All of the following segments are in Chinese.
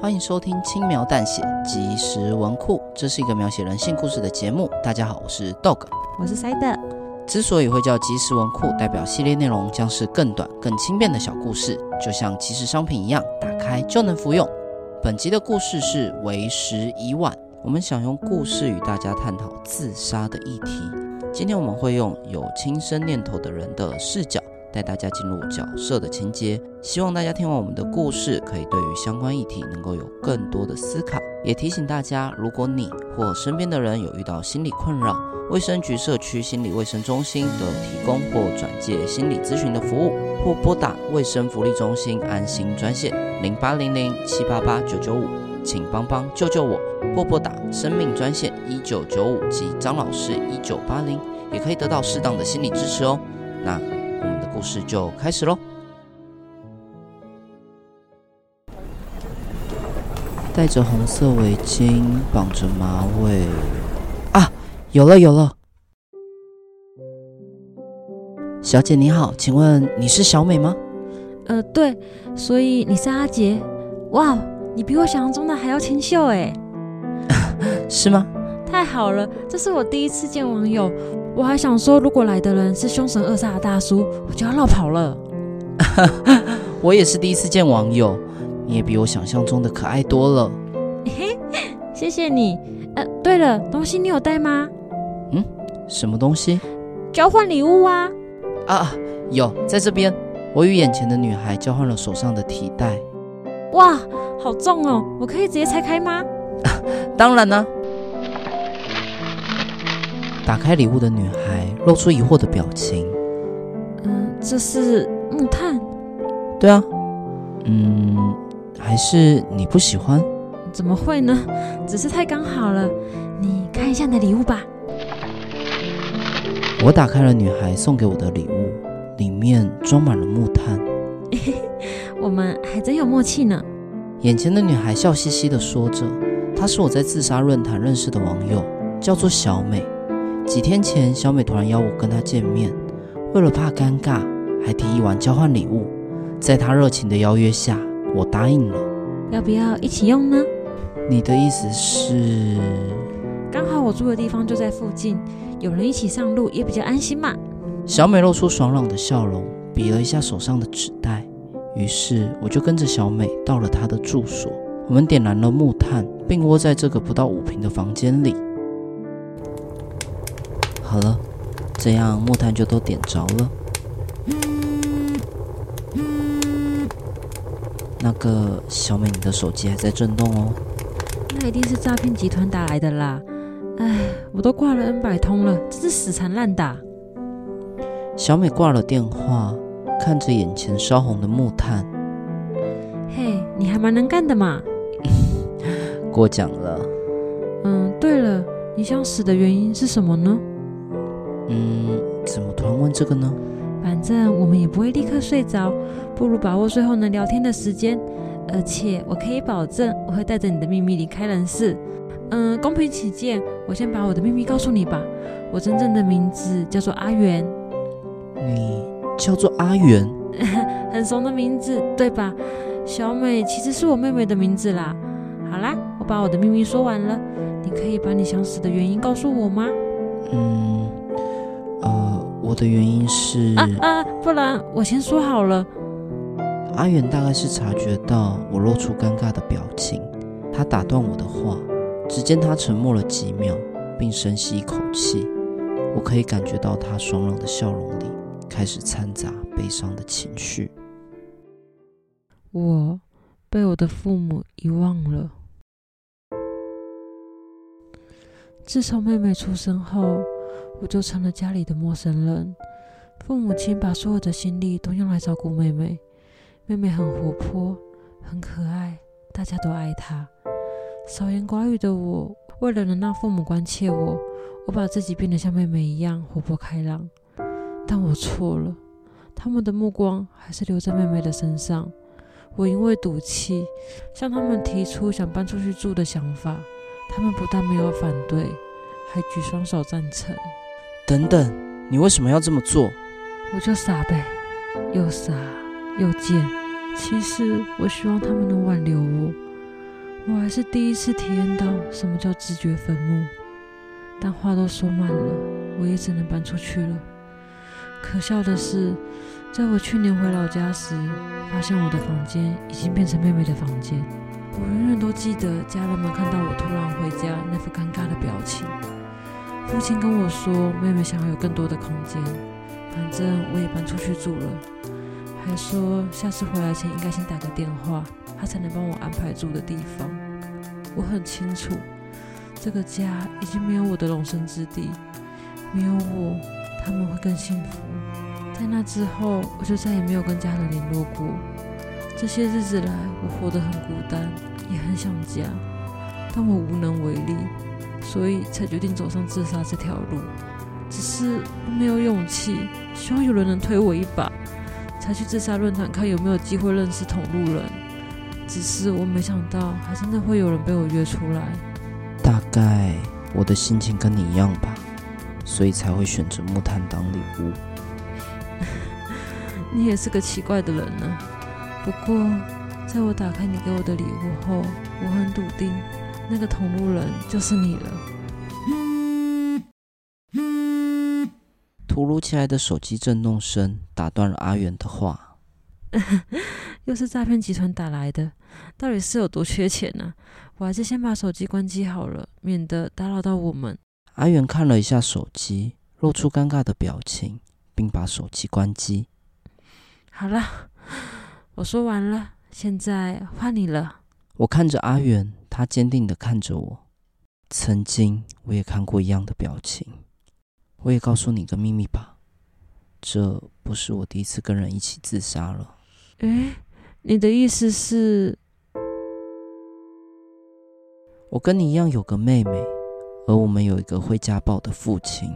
欢迎收听轻描淡写即时文库，这是一个描写人性故事的节目。大家好，我是 Dog，我是 Side。之所以会叫即时文库，代表系列内容将是更短、更轻便的小故事，就像即时商品一样，打开就能服用。本集的故事是为时已晚，我们想用故事与大家探讨自杀的议题。今天我们会用有轻生念头的人的视角。带大家进入角色的情节，希望大家听完我们的故事，可以对于相关议题能够有更多的思考。也提醒大家，如果你或身边的人有遇到心理困扰，卫生局社区心理卫生中心都有提供或转介心理咨询的服务，或拨打卫生福利中心安心专线零八零零七八八九九五，请帮帮救救我，或拨打生命专线一九九五及张老师一九八零，也可以得到适当的心理支持哦。那。故事就开始喽。戴着红色围巾，绑着马尾。啊，有了有了！小姐你好，请问你是小美吗？呃，对，所以你是阿杰。哇，你比我想象中的还要清秀哎。是吗？太好了，这是我第一次见网友。我还想说，如果来的人是凶神恶煞的大叔，我就要绕跑了。我也是第一次见网友，你也比我想象中的可爱多了。嘿，谢谢你。呃，对了，东西你有带吗？嗯，什么东西？交换礼物啊！啊，有，在这边。我与眼前的女孩交换了手上的提袋。哇，好重哦！我可以直接拆开吗？当然呢。打开礼物的女孩露出疑惑的表情。嗯，这是木炭。对啊。嗯，还是你不喜欢？怎么会呢？只是太刚好了。你看一下你的礼物吧。我打开了女孩送给我的礼物，里面装满了木炭。我们还真有默契呢。眼前的女孩笑嘻嘻地说着：“她是我在自杀论坛认识的网友，叫做小美。”几天前，小美突然邀我跟她见面，为了怕尴尬，还提议玩交换礼物。在她热情的邀约下，我答应了。要不要一起用呢？你的意思是？刚好我住的地方就在附近，有人一起上路也比较安心嘛。小美露出爽朗的笑容，比了一下手上的纸袋，于是我就跟着小美到了她的住所。我们点燃了木炭，并窝在这个不到五平的房间里。好了，这样木炭就都点着了。那个小美，你的手机还在震动哦。那一定是诈骗集团打来的啦！唉，我都挂了 N 百通了，真是死缠烂打。小美挂了电话，看着眼前烧红的木炭。嘿，你还蛮能干的嘛。过奖了。嗯，对了，你想死的原因是什么呢？嗯，怎么突然问这个呢？反正我们也不会立刻睡着，不如把握最后能聊天的时间。而且我可以保证，我会带着你的秘密离开人世。嗯，公平起见，我先把我的秘密告诉你吧。我真正的名字叫做阿元。你叫做阿元？很怂的名字，对吧？小美其实是我妹妹的名字啦。好啦，我把我的秘密说完了，你可以把你想死的原因告诉我吗？嗯。我的原因是啊啊，不然我先说好了。阿远大概是察觉到我露出尴尬的表情，他打断我的话。只见他沉默了几秒，并深吸一口气。我可以感觉到他爽朗的笑容里开始掺杂悲伤的情绪。我被我的父母遗忘了。自从妹妹出生后。我就成了家里的陌生人，父母亲把所有的心力都用来照顾妹妹。妹妹很活泼，很可爱，大家都爱她。少言寡语的我，为了能让父母关切我，我把自己变得像妹妹一样活泼开朗。但我错了，他们的目光还是留在妹妹的身上。我因为赌气，向他们提出想搬出去住的想法，他们不但没有反对，还举双手赞成。等等，你为什么要这么做？我就傻呗，又傻又贱。其实我希望他们能挽留我，我还是第一次体验到什么叫自掘坟墓。但话都说满了，我也只能搬出去了。可笑的是，在我去年回老家时，发现我的房间已经变成妹妹的房间。我永远都记得家人们看到我突然回家那副尴尬的表情。父亲跟我说，妹妹想要有更多的空间，反正我也搬出去住了，还说下次回来前应该先打个电话，他才能帮我安排住的地方。我很清楚，这个家已经没有我的容身之地，没有我，他们会更幸福。在那之后，我就再也没有跟家人联络过。这些日子来，我活得很孤单，也很想家，但我无能为力，所以才决定走上自杀这条路。只是我没有勇气，希望有人能推我一把，才去自杀论坛看有没有机会认识同路人。只是我没想到，还真的会有人被我约出来。大概我的心情跟你一样吧，所以才会选择木炭当礼物。你也是个奇怪的人呢。不过，在我打开你给我的礼物后，我很笃定，那个同路人就是你了。突如其来的手机震动声打断了阿元的话。又是诈骗集团打来的，到底是有多缺钱呢？我还是先把手机关机好了，免得打扰到我们。阿元看了一下手机，露出尴尬的表情，并把手机关机。好了，我说完了，现在换你了。我看着阿元，他坚定的看着我。曾经我也看过一样的表情。我也告诉你个秘密吧，这不是我第一次跟人一起自杀了。诶，你的意思是？我跟你一样有个妹妹，而我们有一个会家暴的父亲。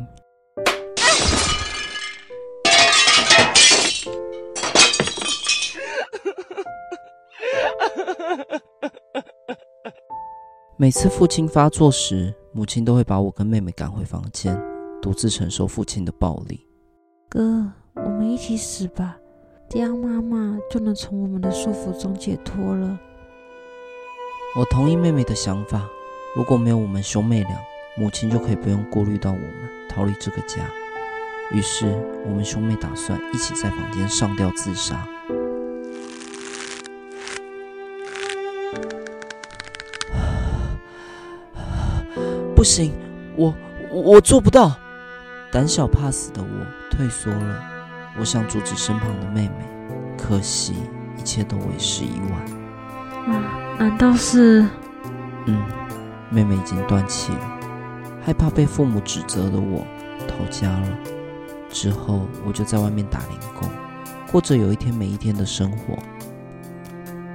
每次父亲发作时，母亲都会把我跟妹妹赶回房间，独自承受父亲的暴力。哥，我们一起死吧，这样妈妈就能从我们的束缚中解脱了。我同意妹妹的想法，如果没有我们兄妹俩，母亲就可以不用顾虑到我们，逃离这个家。于是，我们兄妹打算一起在房间上吊自杀。不行，我我做不到。胆小怕死的我退缩了。我想阻止身旁的妹妹，可惜一切都为时已晚。啊，难道是？嗯，妹妹已经断气了。害怕被父母指责的我逃家了。之后我就在外面打零工，过着有一天没一天的生活。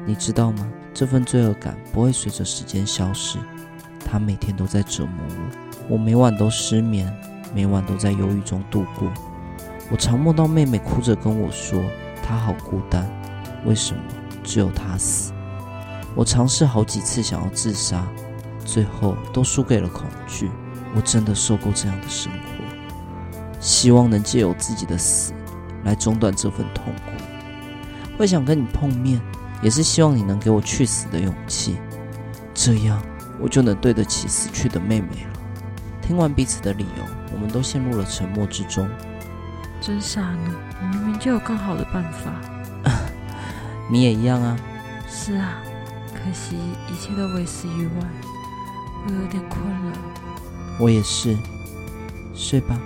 你知道吗？这份罪恶感不会随着时间消失。他每天都在折磨我，我每晚都失眠，每晚都在忧郁中度过。我常梦到妹妹哭着跟我说，她好孤单，为什么只有她死？我尝试好几次想要自杀，最后都输给了恐惧。我真的受够这样的生活，希望能借由自己的死来中断这份痛苦。会想跟你碰面，也是希望你能给我去死的勇气，这样。我就能对得起死去的妹妹了。听完彼此的理由，我们都陷入了沉默之中。真傻呢，你明明就有更好的办法。你也一样啊。是啊，可惜一切都为时已晚。我有点困了。我也是。睡吧。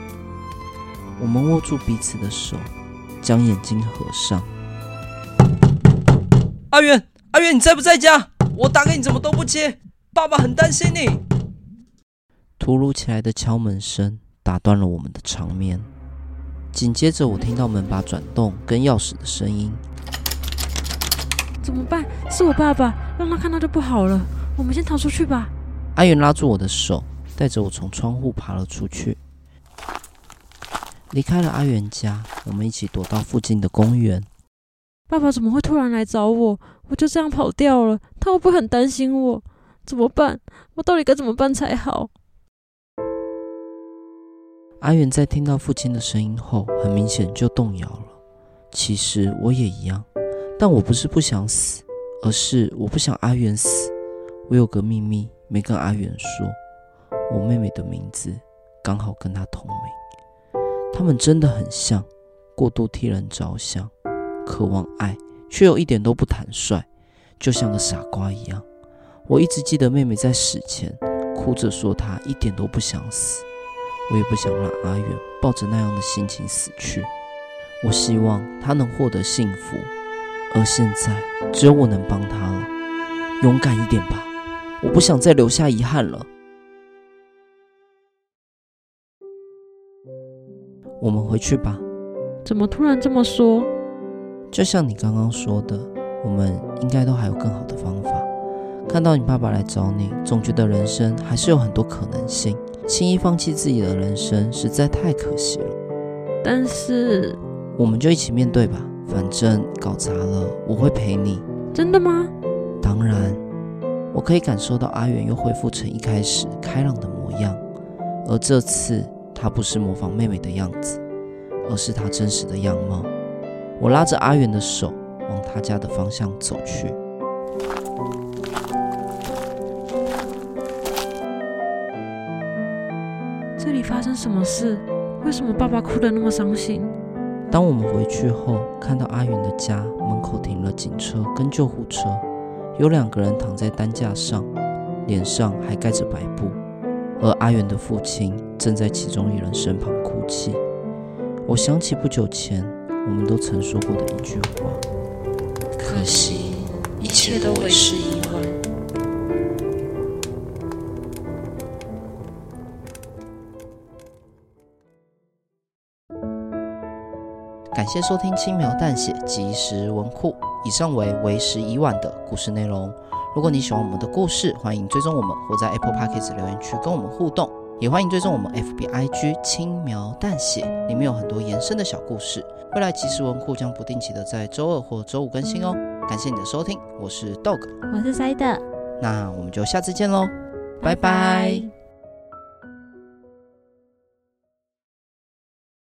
我们握住彼此的手，将眼睛合上。阿元，阿元，你在不在家？我打给你，怎么都不接？爸爸很担心你。突如其来的敲门声打断了我们的长眠，紧接着我听到门把转动跟钥匙的声音。怎么办？是我爸爸，让他看到就不好了。我们先逃出去吧。阿元拉住我的手，带着我从窗户爬了出去，离开了阿元家。我们一起躲到附近的公园。爸爸怎么会突然来找我？我就这样跑掉了，他会不会很担心我？怎么办？我到底该怎么办才好？阿远在听到父亲的声音后，很明显就动摇了。其实我也一样，但我不是不想死，而是我不想阿远死。我有个秘密没跟阿远说，我妹妹的名字刚好跟她同名。他们真的很像，过度替人着想，渴望爱，却又一点都不坦率，就像个傻瓜一样。我一直记得妹妹在死前哭着说她一点都不想死，我也不想让阿远抱着那样的心情死去。我希望她能获得幸福，而现在只有我能帮她了。勇敢一点吧，我不想再留下遗憾了。我们回去吧。怎么突然这么说？就像你刚刚说的，我们应该都还有更好的方法。看到你爸爸来找你，总觉得人生还是有很多可能性。轻易放弃自己的人生，实在太可惜了。但是，我们就一起面对吧。反正搞砸了，我会陪你。真的吗？当然。我可以感受到阿远又恢复成一开始开朗的模样，而这次他不是模仿妹妹的样子，而是他真实的样貌。我拉着阿远的手往他家的方向走去。这里发生什么事？为什么爸爸哭得那么伤心？当我们回去后，看到阿远的家门口停了警车跟救护车，有两个人躺在担架上，脸上还盖着白布，而阿远的父亲正在其中一人身旁哭泣。我想起不久前我们都曾说过的一句话：可惜，一切都为时已感谢收听轻描淡写即时文库，以上为为时已晚的故事内容。如果你喜欢我们的故事，欢迎追踪我们或在 Apple Podcast 留言区跟我们互动，也欢迎追踪我们 FBIG 轻描淡写，里面有很多延伸的小故事。未来即时文库将不定期的在周二或周五更新哦。感谢你的收听，我是 Dog，我是 Side，那我们就下次见喽，拜拜。拜拜。